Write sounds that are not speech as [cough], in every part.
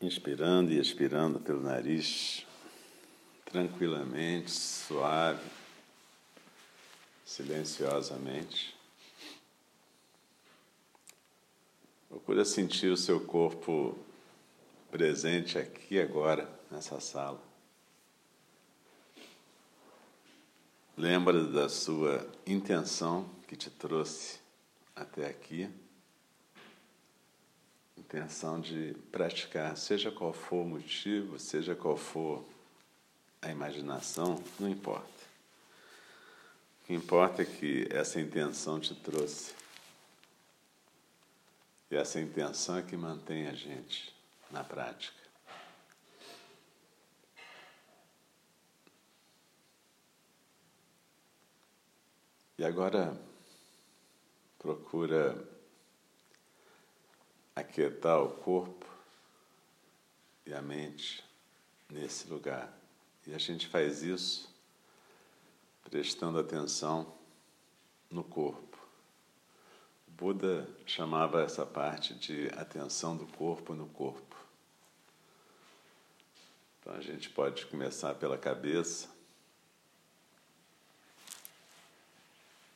inspirando e expirando pelo nariz, tranquilamente, suave, silenciosamente. Procura sentir o seu corpo presente aqui agora, nessa sala. Lembra da sua intenção que te trouxe até aqui intenção de praticar, seja qual for o motivo, seja qual for a imaginação, não importa. O que importa é que essa intenção te trouxe. E essa intenção é que mantém a gente na prática. E agora procura aquietar o corpo e a mente nesse lugar. E a gente faz isso prestando atenção no corpo. O Buda chamava essa parte de atenção do corpo no corpo. Então a gente pode começar pela cabeça,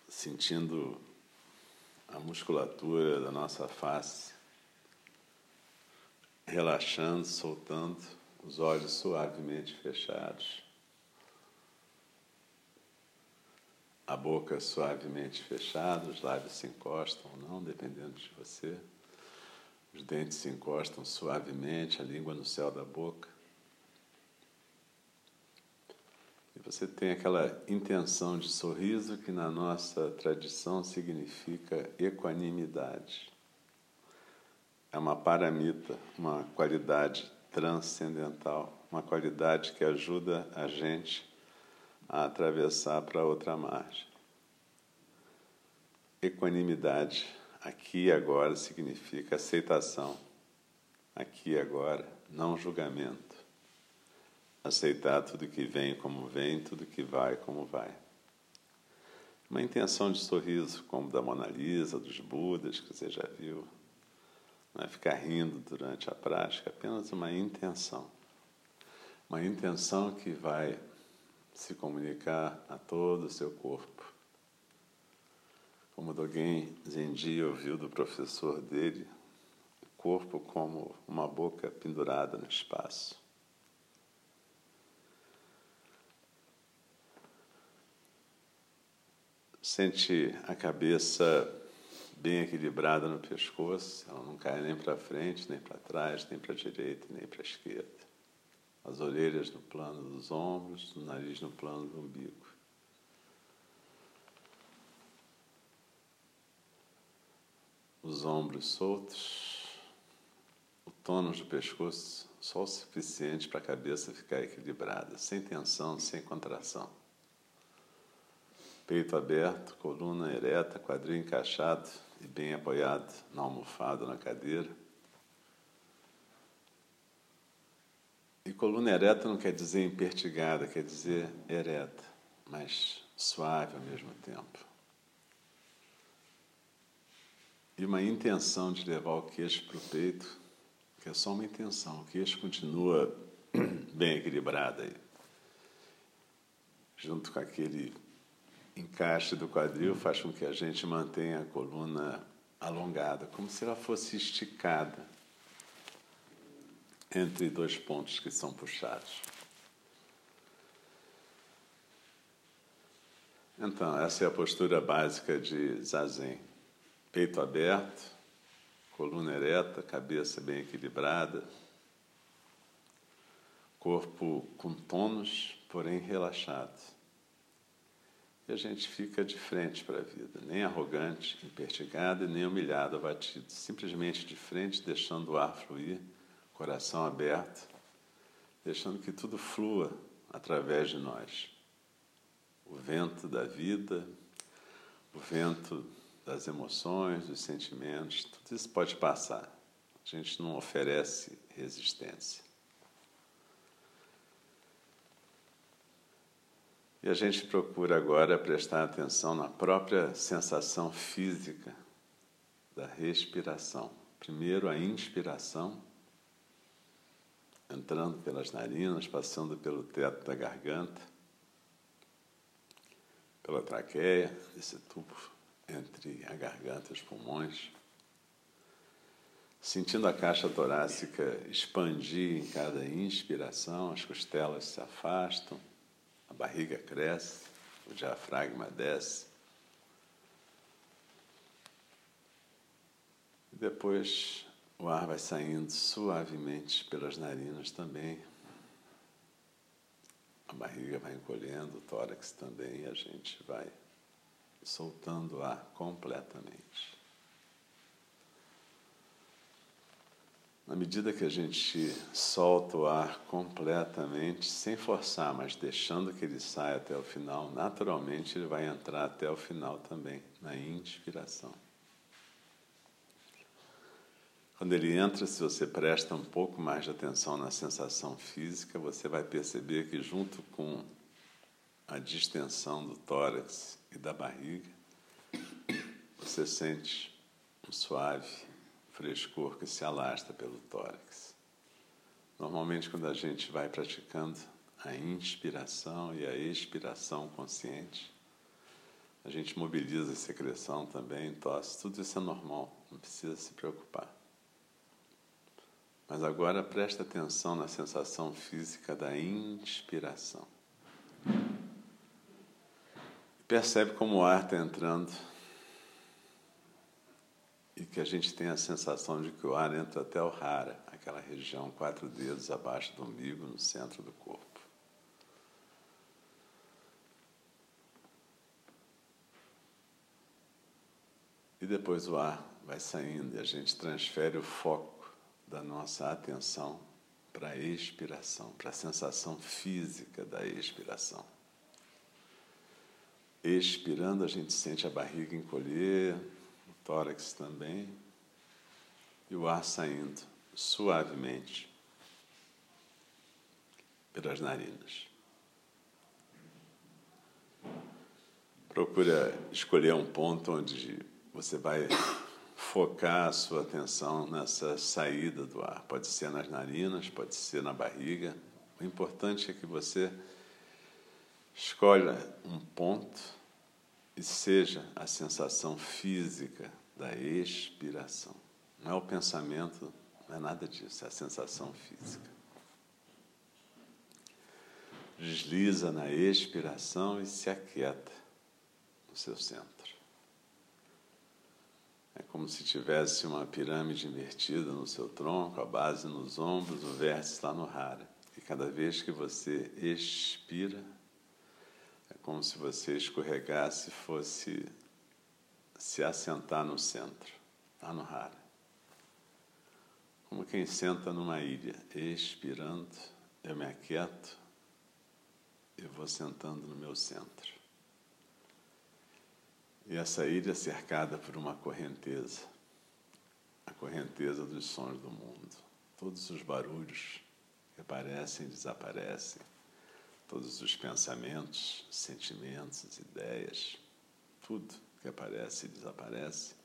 sentindo a musculatura da nossa face relaxando, soltando, os olhos suavemente fechados, a boca suavemente fechada, os lábios se encostam ou não, dependendo de você. Os dentes se encostam suavemente, a língua no céu da boca. E você tem aquela intenção de sorriso que na nossa tradição significa equanimidade é uma paramita, uma qualidade transcendental, uma qualidade que ajuda a gente a atravessar para outra margem. Equanimidade, aqui e agora, significa aceitação. Aqui e agora, não julgamento. Aceitar tudo que vem como vem, tudo que vai como vai. Uma intenção de sorriso, como da Mona Lisa, dos Budas, que você já viu, não é ficar rindo durante a prática, é apenas uma intenção. Uma intenção que vai se comunicar a todo o seu corpo. Como Dogen Zenji ouviu do professor dele, o corpo como uma boca pendurada no espaço. Sente a cabeça bem equilibrada no pescoço, ela não cai nem para frente, nem para trás, nem para a direita, nem para a esquerda. As orelhas no plano dos ombros, o nariz no plano do umbigo. Os ombros soltos, o tônus do pescoço só o suficiente para a cabeça ficar equilibrada, sem tensão, sem contração. Peito aberto, coluna ereta, quadril encaixado, e bem apoiado na almofada, na cadeira. E coluna ereta não quer dizer impertigada, quer dizer ereta, mas suave ao mesmo tempo. E uma intenção de levar o queixo para o peito, que é só uma intenção, o queixo continua [clears throat] bem equilibrado aí. Junto com aquele encaixe do quadril faz com que a gente mantenha a coluna alongada, como se ela fosse esticada entre dois pontos que são puxados. Então, essa é a postura básica de Zazen. Peito aberto, coluna ereta, cabeça bem equilibrada, corpo com tônus, porém relaxado. E a gente fica de frente para a vida, nem arrogante, impertigado e nem humilhado, abatido, simplesmente de frente, deixando o ar fluir, coração aberto, deixando que tudo flua através de nós. O vento da vida, o vento das emoções, dos sentimentos, tudo isso pode passar. A gente não oferece resistência. E a gente procura agora prestar atenção na própria sensação física da respiração. Primeiro a inspiração entrando pelas narinas, passando pelo teto da garganta, pela traqueia, esse tubo entre a garganta e os pulmões, sentindo a caixa torácica expandir em cada inspiração, as costelas se afastam, a barriga cresce, o diafragma desce. E depois o ar vai saindo suavemente pelas narinas também. A barriga vai encolhendo, o tórax também, e a gente vai soltando o ar completamente. Na medida que a gente solta o ar completamente, sem forçar, mas deixando que ele saia até o final, naturalmente ele vai entrar até o final também, na inspiração. Quando ele entra, se você presta um pouco mais de atenção na sensação física, você vai perceber que, junto com a distensão do tórax e da barriga, você sente um suave frescor que se alastra pelo tórax. Normalmente, quando a gente vai praticando a inspiração e a expiração consciente, a gente mobiliza a secreção também, tosse, tudo isso é normal, não precisa se preocupar. Mas agora presta atenção na sensação física da inspiração. Percebe como o ar está entrando e que a gente tem a sensação de que o ar entra até o rara, aquela região quatro dedos abaixo do umbigo, no centro do corpo. E depois o ar vai saindo e a gente transfere o foco da nossa atenção para a expiração, para a sensação física da expiração. Expirando, a gente sente a barriga encolher, tórax também, e o ar saindo suavemente pelas narinas. Procura escolher um ponto onde você vai focar a sua atenção nessa saída do ar. Pode ser nas narinas, pode ser na barriga. O importante é que você escolha um ponto e seja a sensação física da expiração. Não é o pensamento, não é nada disso, é a sensação física. Desliza na expiração e se aquieta no seu centro. É como se tivesse uma pirâmide invertida no seu tronco, a base nos ombros, o vértice lá no rara. E cada vez que você expira, como se você escorregasse e fosse se assentar no centro, lá no rara. Como quem senta numa ilha, expirando, eu me aquieto e vou sentando no meu centro. E essa ilha é cercada por uma correnteza, a correnteza dos sons do mundo. Todos os barulhos que aparecem e desaparecem, todos os pensamentos, sentimentos, ideias, tudo que aparece e desaparece,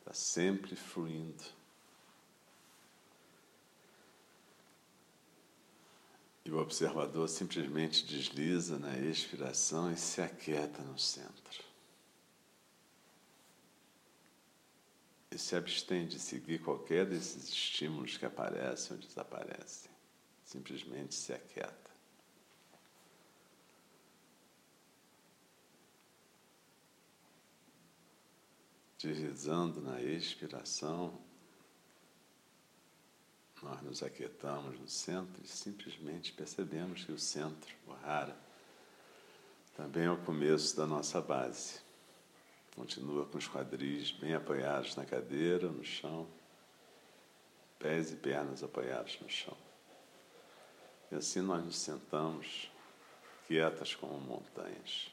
está sempre fluindo. E o observador simplesmente desliza na expiração e se aquieta no centro. E se abstém de seguir qualquer desses estímulos que aparecem ou desaparecem. Simplesmente se aquieta. Deslizando na expiração, nós nos aquietamos no centro e simplesmente percebemos que o centro, o rara, também é o começo da nossa base. Continua com os quadris bem apoiados na cadeira, no chão, pés e pernas apoiados no chão. E assim nós nos sentamos quietas como montanhas.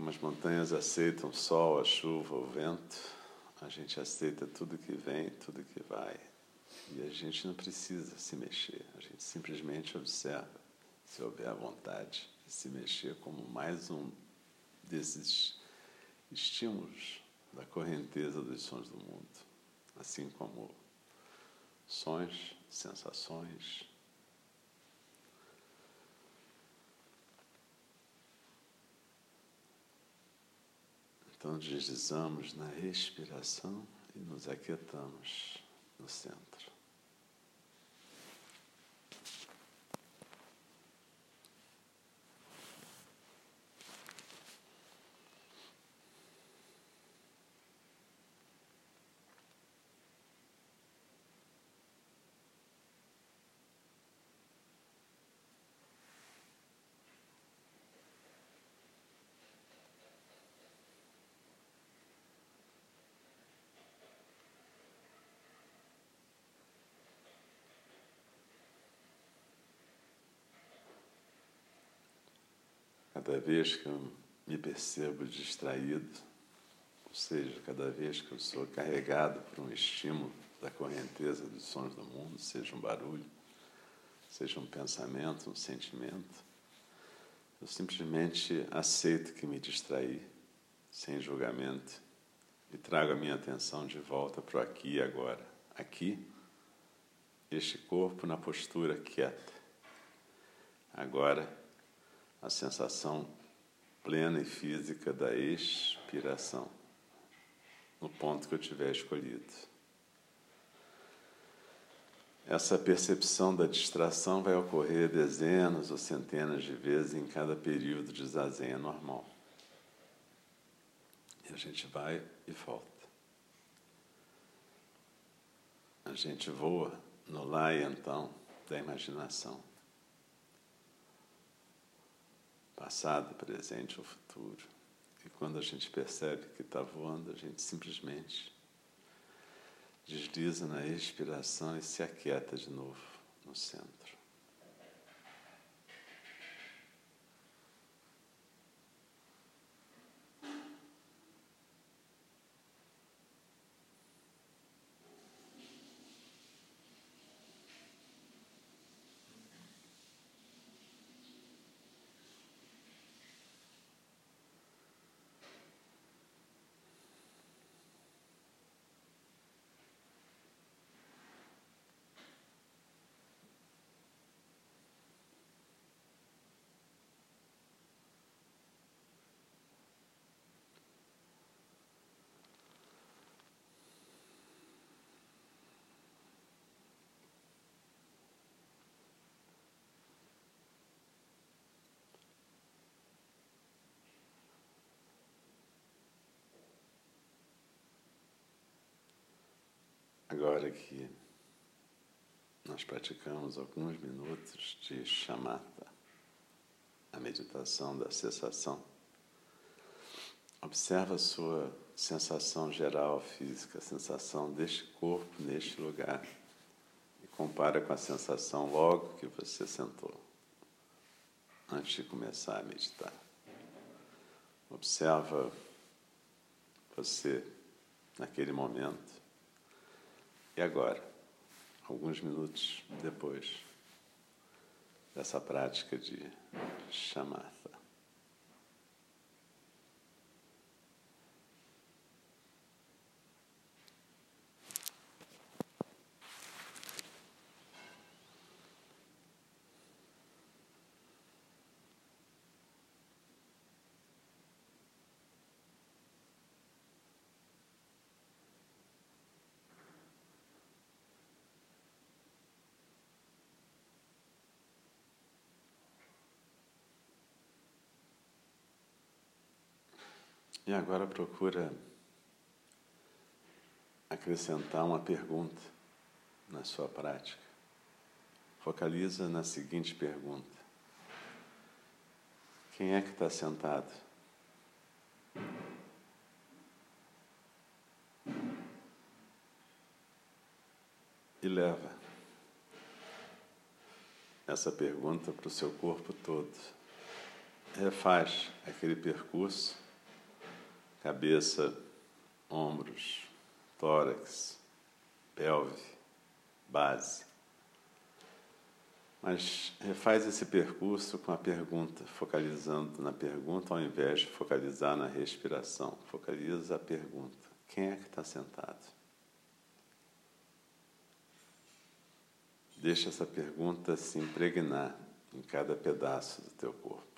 Como as montanhas aceitam o sol, a chuva, o vento, a gente aceita tudo que vem, tudo que vai. E a gente não precisa se mexer, a gente simplesmente observa, se houver a vontade de se mexer como mais um desses estímulos da correnteza dos sons do mundo. Assim como sons, sensações. Então deslizamos na respiração e nos aquietamos no centro. Cada vez que eu me percebo distraído, ou seja, cada vez que eu sou carregado por um estímulo da correnteza dos sons do mundo, seja um barulho, seja um pensamento, um sentimento, eu simplesmente aceito que me distraí, sem julgamento, e trago a minha atenção de volta para o aqui e agora. Aqui, este corpo na postura quieta. Agora, a sensação plena e física da expiração, no ponto que eu tiver escolhido. Essa percepção da distração vai ocorrer dezenas ou centenas de vezes em cada período de zazen normal. E a gente vai e volta. A gente voa no lá e então da imaginação. Passado, presente ou futuro. E quando a gente percebe que está voando, a gente simplesmente desliza na expiração e se aquieta de novo no centro. Agora que nós praticamos alguns minutos de chamata, a meditação da cessação, observa a sua sensação geral física, a sensação deste corpo neste lugar e compara com a sensação logo que você sentou, antes de começar a meditar. Observa você naquele momento e agora, alguns minutos depois dessa prática de shamatha, E agora procura acrescentar uma pergunta na sua prática. Focaliza na seguinte pergunta: Quem é que está sentado? E leva essa pergunta para o seu corpo todo. Refaz aquele percurso cabeça, ombros, tórax, pelve, base. Mas refaz esse percurso com a pergunta, focalizando na pergunta ao invés de focalizar na respiração. Focaliza a pergunta: quem é que está sentado? Deixa essa pergunta se impregnar em cada pedaço do teu corpo.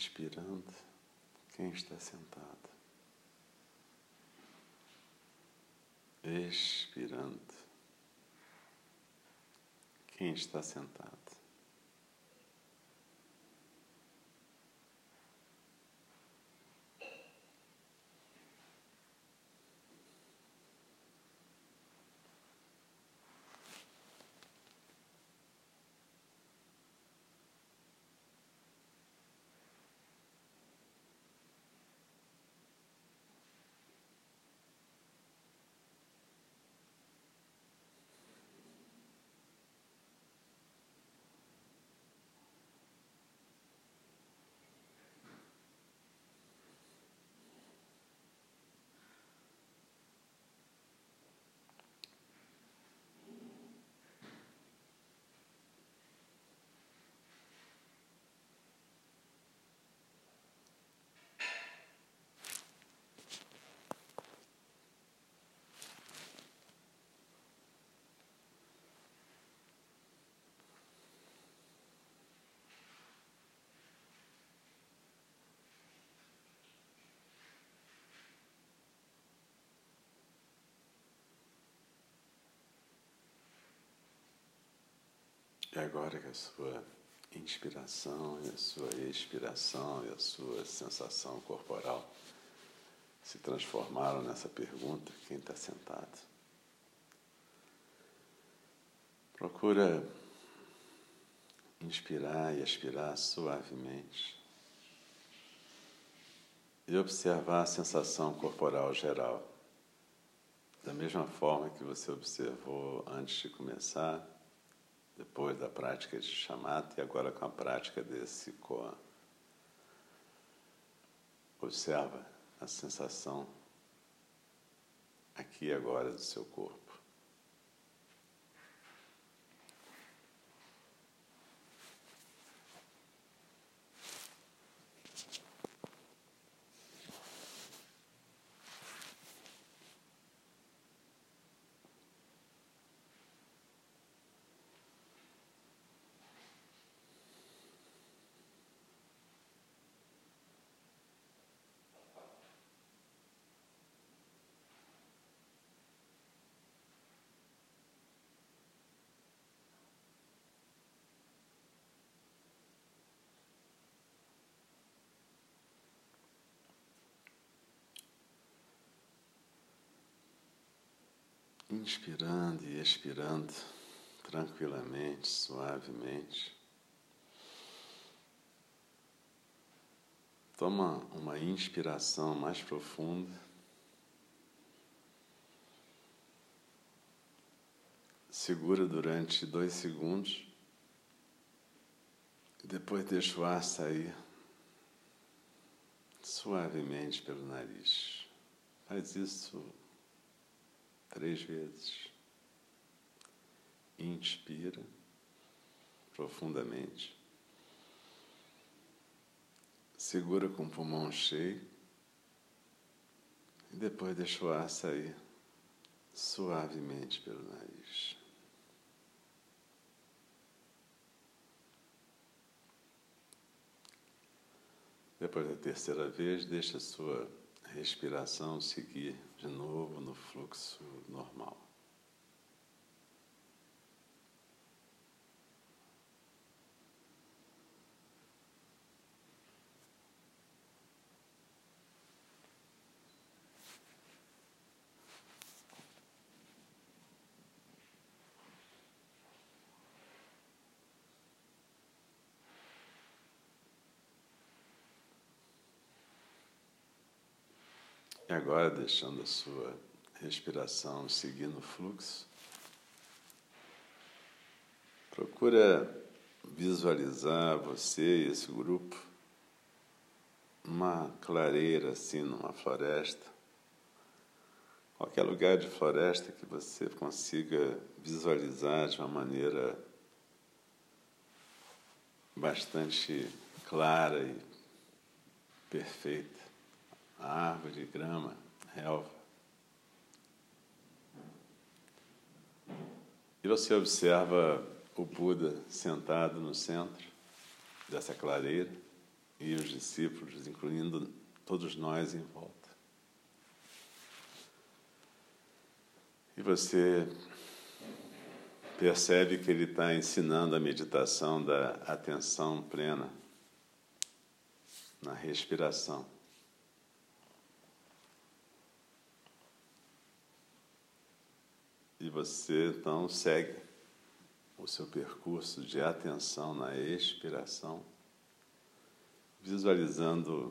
inspirando quem está sentado, expirando quem está sentado. E agora que a sua inspiração e a sua expiração e a sua sensação corporal se transformaram nessa pergunta, quem está sentado? Procura inspirar e expirar suavemente e observar a sensação corporal geral, da mesma forma que você observou antes de começar depois da prática de chamata e agora com a prática desse koan. Observa a sensação aqui e agora do seu corpo. Inspirando e expirando tranquilamente, suavemente. Toma uma inspiração mais profunda. Segura durante dois segundos. E depois deixa o ar sair suavemente pelo nariz. Faz isso três vezes. Inspira profundamente. Segura com o pulmão cheio. E depois deixa o ar sair suavemente pelo nariz. Depois da terceira vez, deixa a sua respiração seguir de novo no fluxo normal. E agora, deixando a sua respiração seguir no fluxo, procura visualizar você e esse grupo numa clareira, assim, numa floresta. Qualquer lugar de floresta que você consiga visualizar de uma maneira bastante clara e perfeita. A árvore, grama, relva. E você observa o Buda sentado no centro dessa clareira e os discípulos, incluindo todos nós em volta. E você percebe que ele está ensinando a meditação da atenção plena na respiração. E você então segue o seu percurso de atenção na expiração, visualizando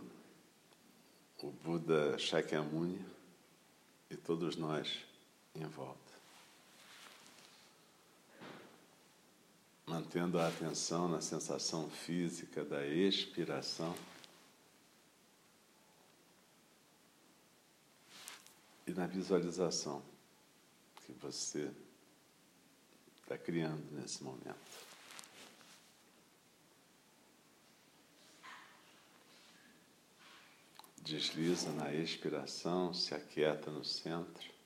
o Buda Shakyamuni e todos nós em volta. Mantendo a atenção na sensação física da expiração. E na visualização que você está criando nesse momento. Desliza na expiração, se aquieta no centro.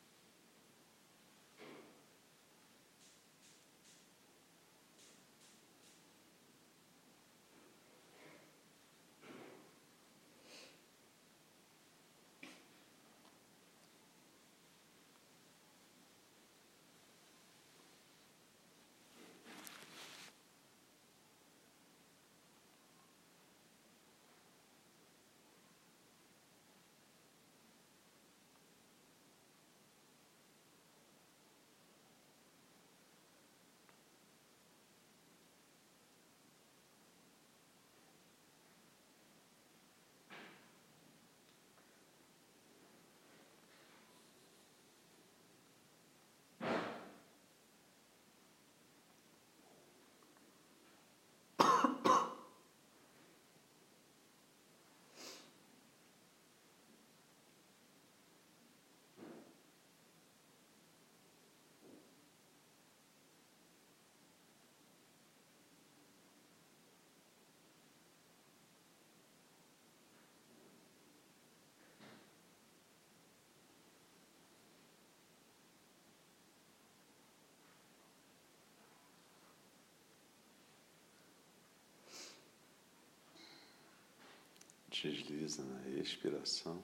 Desliza na expiração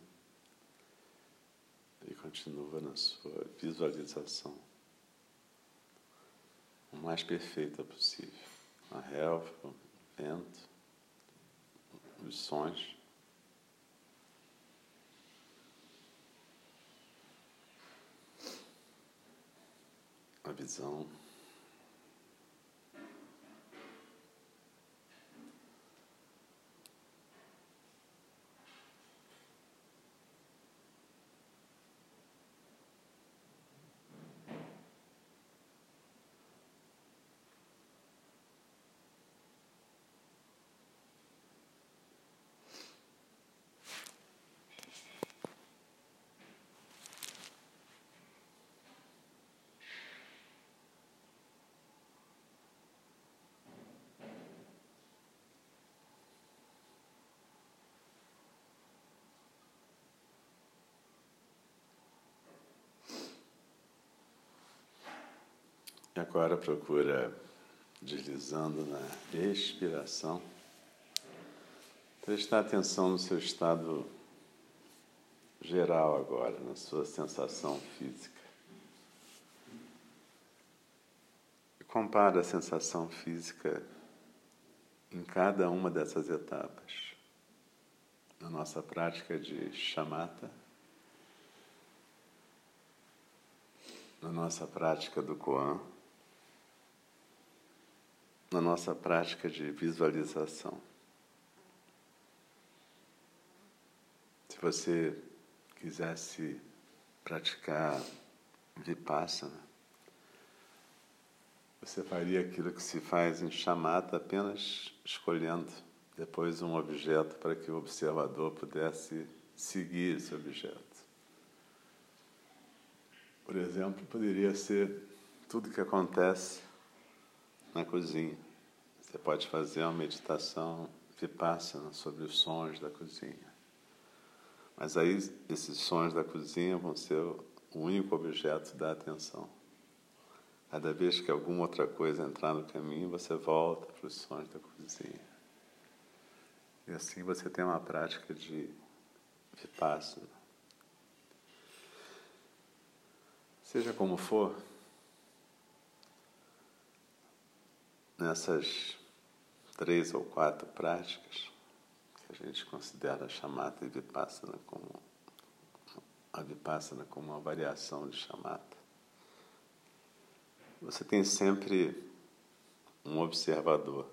e continua na sua visualização o mais perfeita possível. A relva, o vento, os sons. A visão. Agora procura deslizando na expiração, prestar atenção no seu estado geral agora, na sua sensação física. E compara a sensação física em cada uma dessas etapas. Na nossa prática de chamata, na nossa prática do Koan, na nossa prática de visualização. Se você quisesse praticar vipassana, você faria aquilo que se faz em chamata apenas escolhendo depois um objeto para que o observador pudesse seguir esse objeto. Por exemplo, poderia ser tudo que acontece na cozinha. Você pode fazer uma meditação vipassana sobre os sons da cozinha. Mas aí esses sons da cozinha vão ser o único objeto da atenção. Cada vez que alguma outra coisa entrar no caminho, você volta para os sons da cozinha. E assim você tem uma prática de vipassana. Seja como for, nessas três ou quatro práticas que a gente considera chamata e vipassana como a vipassana como uma variação de chamata. Você tem sempre um observador.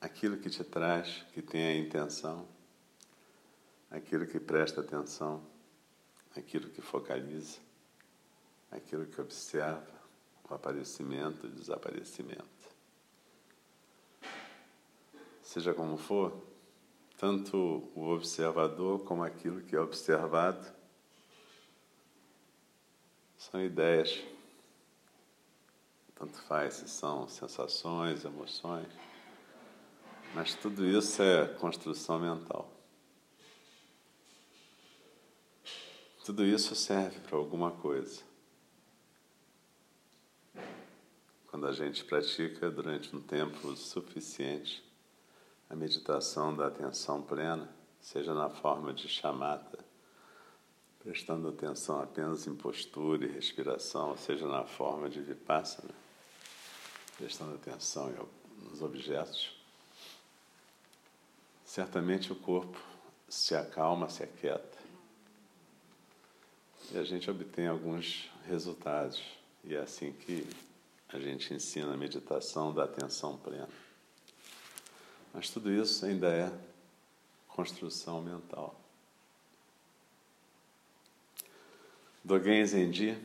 Aquilo que te traz, que tem a intenção, aquilo que presta atenção, aquilo que focaliza, aquilo que observa o aparecimento e desaparecimento. Seja como for, tanto o observador como aquilo que é observado são ideias. Tanto faz se são sensações, emoções, mas tudo isso é construção mental. Tudo isso serve para alguma coisa. Quando a gente pratica durante um tempo suficiente a meditação da atenção plena, seja na forma de chamata, prestando atenção apenas em postura e respiração, seja na forma de vipassana, prestando atenção nos objetos, certamente o corpo se acalma, se aquieta. E a gente obtém alguns resultados. E é assim que a gente ensina a meditação da atenção plena. Mas tudo isso ainda é construção mental. Dogen Zenji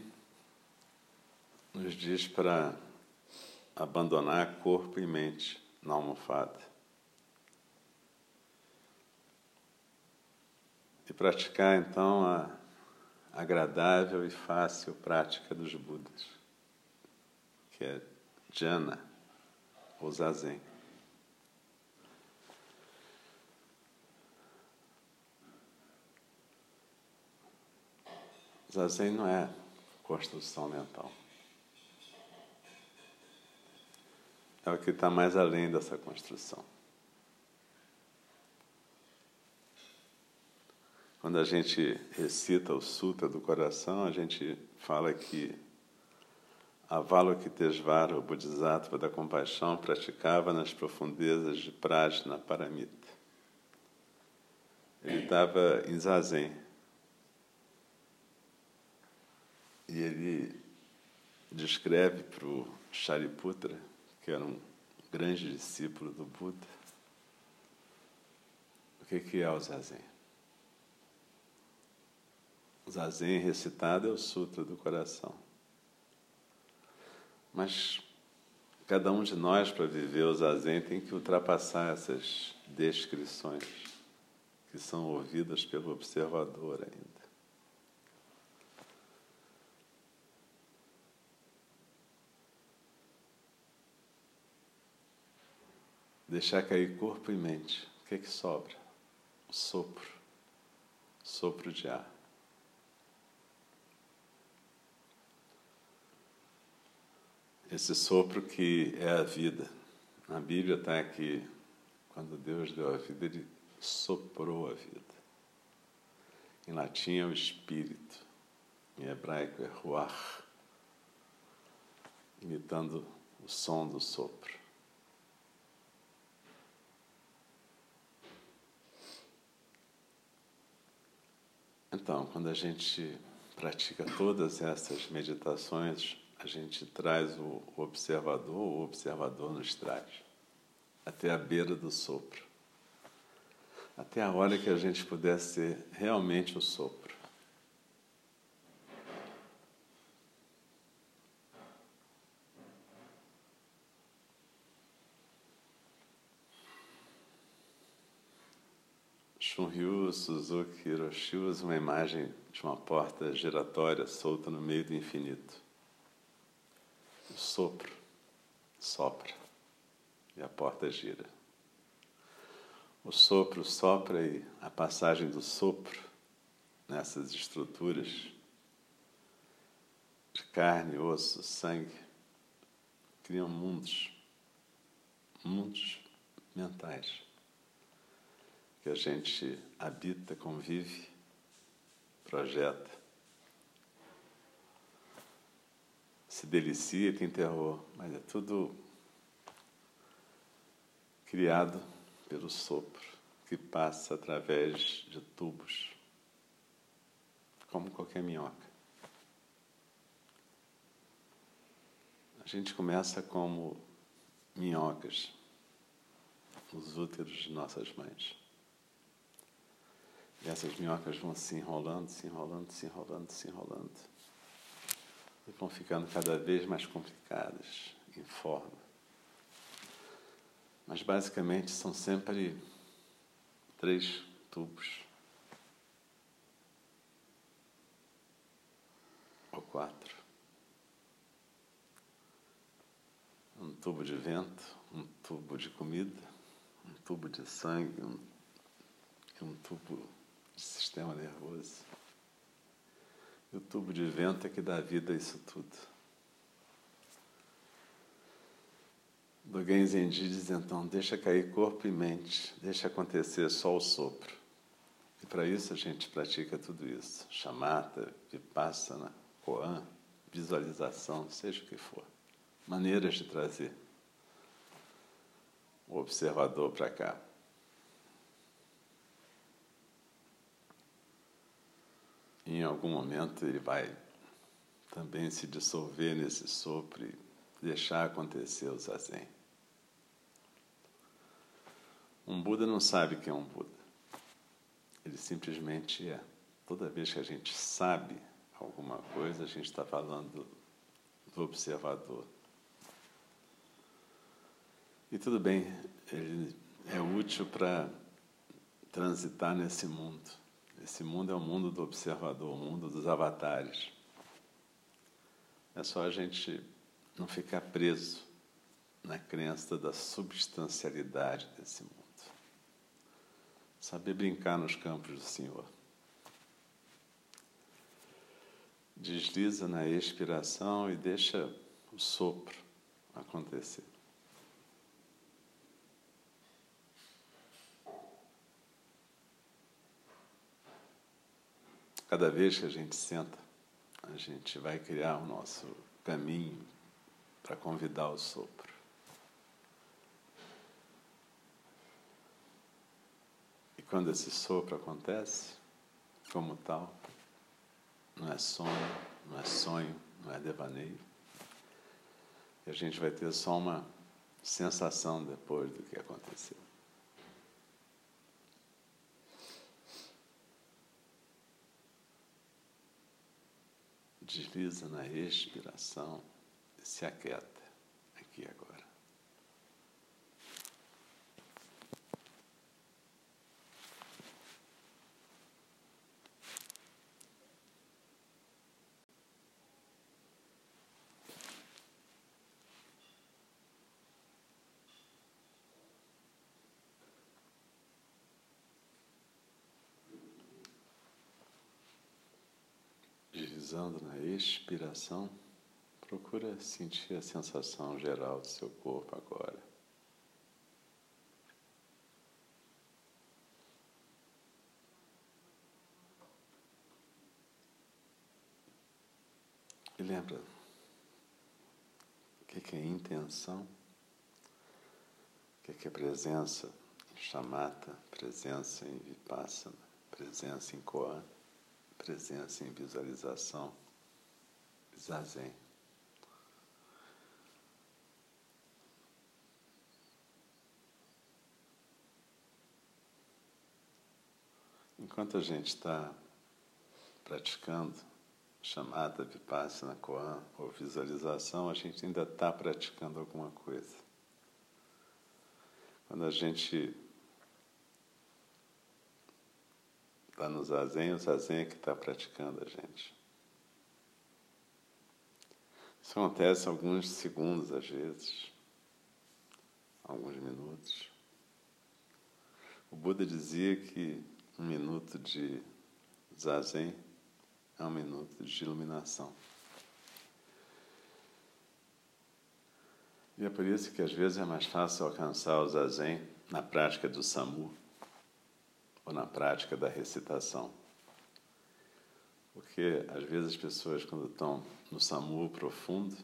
nos diz para abandonar corpo e mente na almofada. E praticar então a agradável e fácil prática dos Budas, que é jhana ou zazen. Zazen não é construção mental. É o que está mais além dessa construção. Quando a gente recita o Sutra do coração, a gente fala que Avalokitesvara, o Bodhisattva da compaixão, praticava nas profundezas de Prajna Paramita. Ele estava em Zazen. E ele descreve para o Shariputra, que era um grande discípulo do Buda, o que, que é o Zazen. O Zazen recitado é o Sutra do Coração. Mas cada um de nós, para viver o Zazen, tem que ultrapassar essas descrições que são ouvidas pelo observador ainda. Deixar cair corpo e mente. O que é que sobra? O sopro. Sopro de ar. Esse sopro que é a vida. Na Bíblia está que quando Deus deu a vida, Ele soprou a vida. Em latim é o espírito, em hebraico é ruach, imitando o som do sopro. Então, quando a gente pratica todas essas meditações, a gente traz o observador, o observador nos traz, até a beira do sopro, até a hora que a gente pudesse ser realmente o sopro. Shunryu Suzuki Hiroshi usa uma imagem de uma porta giratória solta no meio do infinito. O sopro sopra e a porta gira. O sopro sopra e a passagem do sopro nessas estruturas de carne, osso, sangue criam mundos, mundos mentais que a gente habita, convive, projeta. Se delicia, tem terror, mas é tudo criado pelo sopro que passa através de tubos, como qualquer minhoca. A gente começa como minhocas nos úteros de nossas mães. E essas minhocas vão se enrolando, se enrolando, se enrolando, se enrolando. E vão ficando cada vez mais complicadas em forma. Mas basicamente são sempre três tubos. Ou quatro. Um tubo de vento, um tubo de comida, um tubo de sangue, um, um tubo de sistema nervoso. E o tubo de vento é que dá vida a isso tudo. Dogen Zenji diz então: deixa cair corpo e mente, deixa acontecer só o sopro. E para isso a gente pratica tudo isso: chamata, vipassana, koan, visualização, seja o que for. Maneiras de trazer o observador para cá. Em algum momento ele vai também se dissolver nesse sopro e deixar acontecer o zazen. Um Buda não sabe que é um Buda. Ele simplesmente é. Toda vez que a gente sabe alguma coisa, a gente está falando do observador. E tudo bem, ele é útil para transitar nesse mundo. Esse mundo é o mundo do observador, o mundo dos avatares. É só a gente não ficar preso na crença da substancialidade desse mundo. Saber brincar nos campos do Senhor. Desliza na expiração e deixa o sopro acontecer. Cada vez que a gente senta, a gente vai criar o nosso caminho para convidar o sopro. E quando esse sopro acontece, como tal, não é sonho, não é sonho, não é devaneio. E a gente vai ter só uma sensação depois do que aconteceu. Desliza na expiração e se aquieta aqui agora. deslizando na expiração, procura sentir a sensação geral do seu corpo agora. E lembra o que é intenção, o que é presença em chamata, presença em vipassana, presença em koan presença em visualização, zazen. Enquanto a gente está praticando chamada Vipassana Koan ou visualização, a gente ainda está praticando alguma coisa. Quando a gente está no zazen, o zazen é que está praticando a gente. Isso acontece alguns segundos, às vezes, alguns minutos. O Buda dizia que um minuto de zazen é um minuto de iluminação. E é por isso que às vezes é mais fácil alcançar o zazen na prática do samu ou na prática da recitação. Porque às vezes as pessoas, quando estão no samu profundo,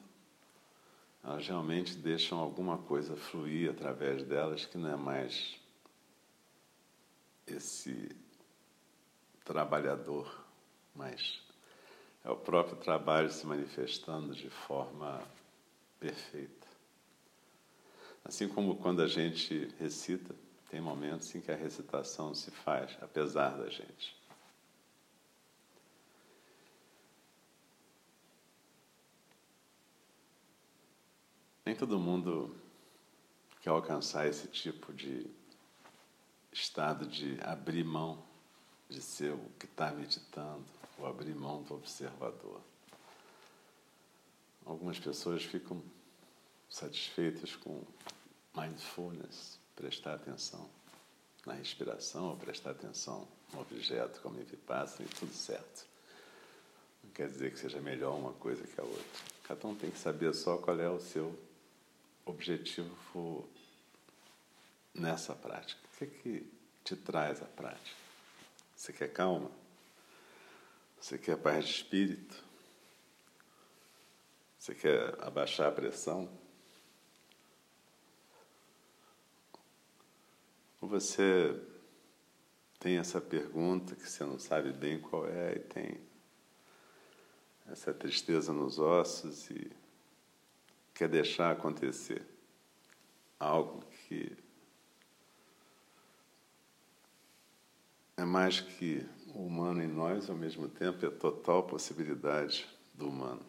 elas realmente deixam alguma coisa fluir através delas que não é mais esse trabalhador, mas é o próprio trabalho se manifestando de forma perfeita. Assim como quando a gente recita, tem momentos em que a recitação se faz apesar da gente. Nem todo mundo quer alcançar esse tipo de estado de abrir mão de ser o que está meditando, ou abrir mão do observador. Algumas pessoas ficam satisfeitas com mindfulness, prestar atenção na respiração, ou prestar atenção no objeto como ele passa, e tudo certo. Não quer dizer que seja melhor uma coisa que a outra. Cada um tem que saber só qual é o seu objetivo nessa prática. O que, é que te traz a prática? Você quer calma? Você quer paz de espírito? Você quer abaixar a pressão? Ou você tem essa pergunta que você não sabe bem qual é e tem essa tristeza nos ossos e quer deixar acontecer algo que é mais que o humano em nós, ao mesmo tempo, é a total possibilidade do humano.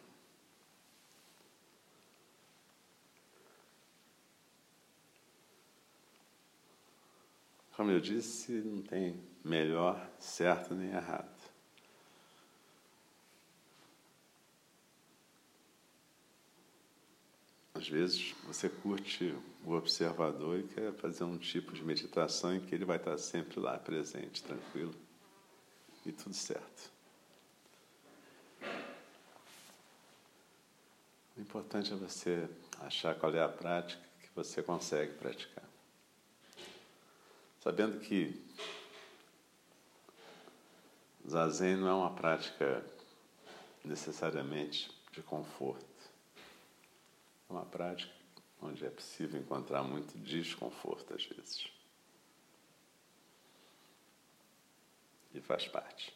Como eu disse, não tem melhor, certo nem errado. Às vezes você curte o observador e quer fazer um tipo de meditação em que ele vai estar sempre lá presente, tranquilo e tudo certo. O importante é você achar qual é a prática que você consegue praticar. Sabendo que Zazen não é uma prática necessariamente de conforto uma prática onde é possível encontrar muito desconforto às vezes. E faz parte.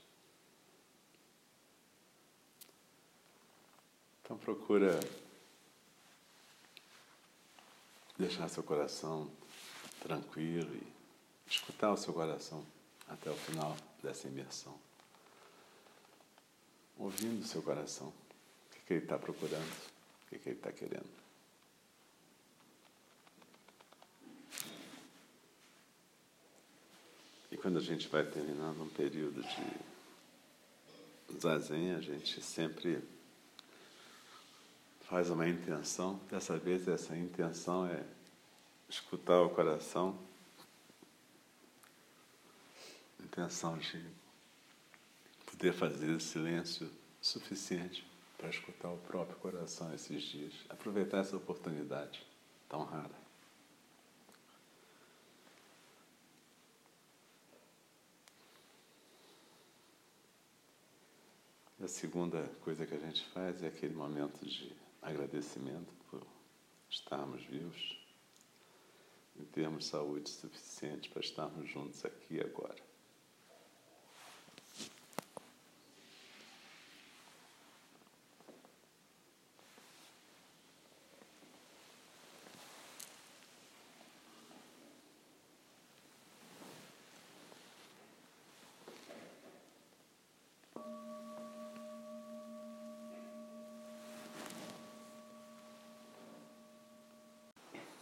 Então procura deixar seu coração tranquilo e escutar o seu coração até o final dessa imersão. Ouvindo o seu coração. O que, que ele está procurando? O que, que ele está querendo? E quando a gente vai terminando um período de zazen, a gente sempre faz uma intenção. Dessa vez, essa intenção é escutar o coração, intenção de poder fazer silêncio suficiente para escutar o próprio coração esses dias. Aproveitar essa oportunidade tão rara. A segunda coisa que a gente faz é aquele momento de agradecimento por estarmos vivos e termos saúde suficiente para estarmos juntos aqui agora.